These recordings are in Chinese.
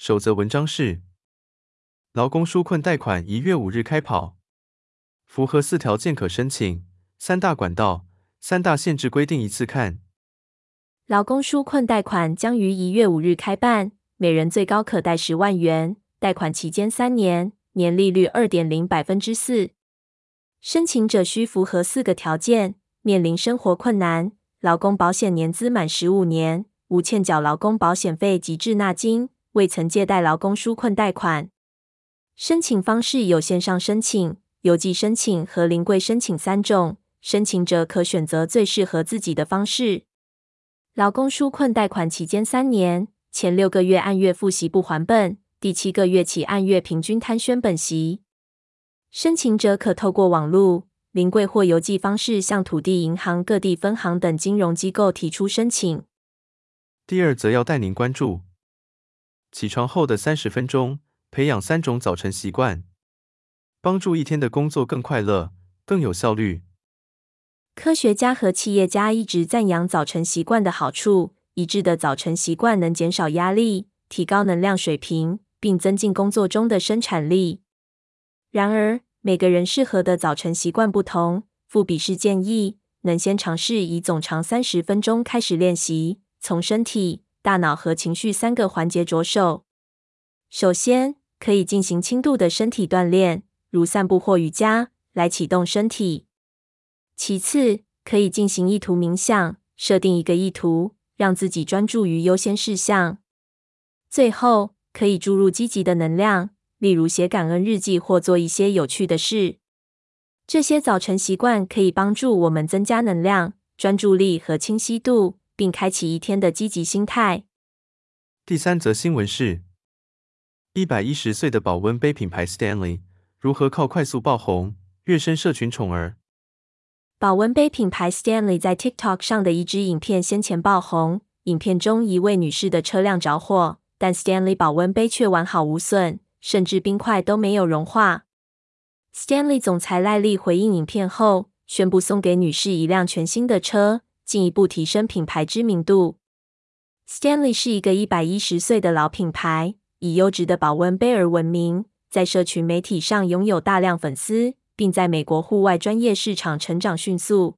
守则文章是：劳工纾困贷款一月五日开跑，符合四条件可申请，三大管道、三大限制规定一次看。劳工纾困贷款将于一月五日开办。每人最高可贷十万元，贷款期间三年，年利率二点零百分之四。申请者需符合四个条件：面临生活困难，劳工保险年资满十五年，无欠缴劳工保险费及滞纳金，未曾借贷劳工纾困贷款。申请方式有线上申请、邮寄申请和临柜申请三种，申请者可选择最适合自己的方式。劳工纾困贷款期间三年。前六个月按月付息不还本，第七个月起按月平均摊宣本息。申请者可透过网络、临柜或邮寄方式向土地银行各地分行等金融机构提出申请。第二则要带您关注：起床后的三十分钟，培养三种早晨习惯，帮助一天的工作更快乐、更有效率。科学家和企业家一直赞扬早晨习惯的好处。一致的早晨习惯能减少压力，提高能量水平，并增进工作中的生产力。然而，每个人适合的早晨习惯不同。富比士建议，能先尝试以总长三十分钟开始练习，从身体、大脑和情绪三个环节着手。首先，可以进行轻度的身体锻炼，如散步或瑜伽，来启动身体。其次，可以进行意图冥想，设定一个意图。让自己专注于优先事项。最后，可以注入积极的能量，例如写感恩日记或做一些有趣的事。这些早晨习惯可以帮助我们增加能量、专注力和清晰度，并开启一天的积极心态。第三则新闻是：一百一十岁的保温杯品牌 Stanley 如何靠快速爆红，跃升社群宠儿。保温杯品牌 Stanley 在 TikTok 上的一支影片先前爆红。影片中一位女士的车辆着火，但 Stanley 保温杯却完好无损，甚至冰块都没有融化。Stanley 总裁赖利回应影片后，宣布送给女士一辆全新的车，进一步提升品牌知名度。Stanley 是一个一百一十岁的老品牌，以优质的保温杯而闻名，在社群媒体上拥有大量粉丝。并在美国户外专业市场成长迅速。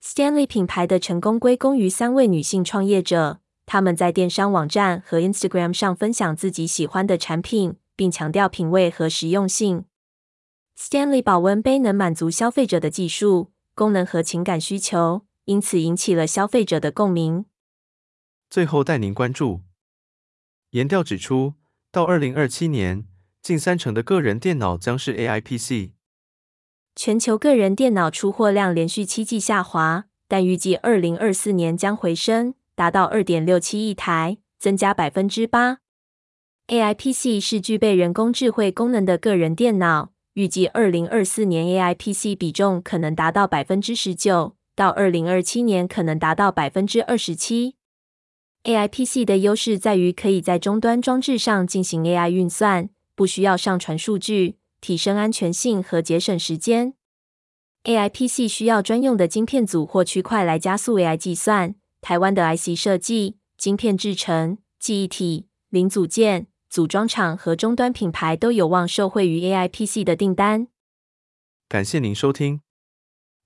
Stanley 品牌的成功归功于三位女性创业者，她们在电商网站和 Instagram 上分享自己喜欢的产品，并强调品味和实用性。Stanley 保温杯能满足消费者的技术、功能和情感需求，因此引起了消费者的共鸣。最后带您关注，研调指出，到二零二七年，近三成的个人电脑将是 AI PC。全球个人电脑出货量连续七季下滑，但预计二零二四年将回升，达到二点六七亿台，增加百分之八。AI PC 是具备人工智慧功能的个人电脑，预计二零二四年 AI PC 比重可能达到百分之十九，到二零二七年可能达到百分之二十七。AI PC 的优势在于可以在终端装置上进行 AI 运算，不需要上传数据。提升安全性和节省时间。AI PC 需要专用的晶片组或区块来加速 AI 计算。台湾的 IC 设计、晶片制成、记忆体、零组件、组装厂和终端品牌都有望受惠于 AI PC 的订单。感谢您收听，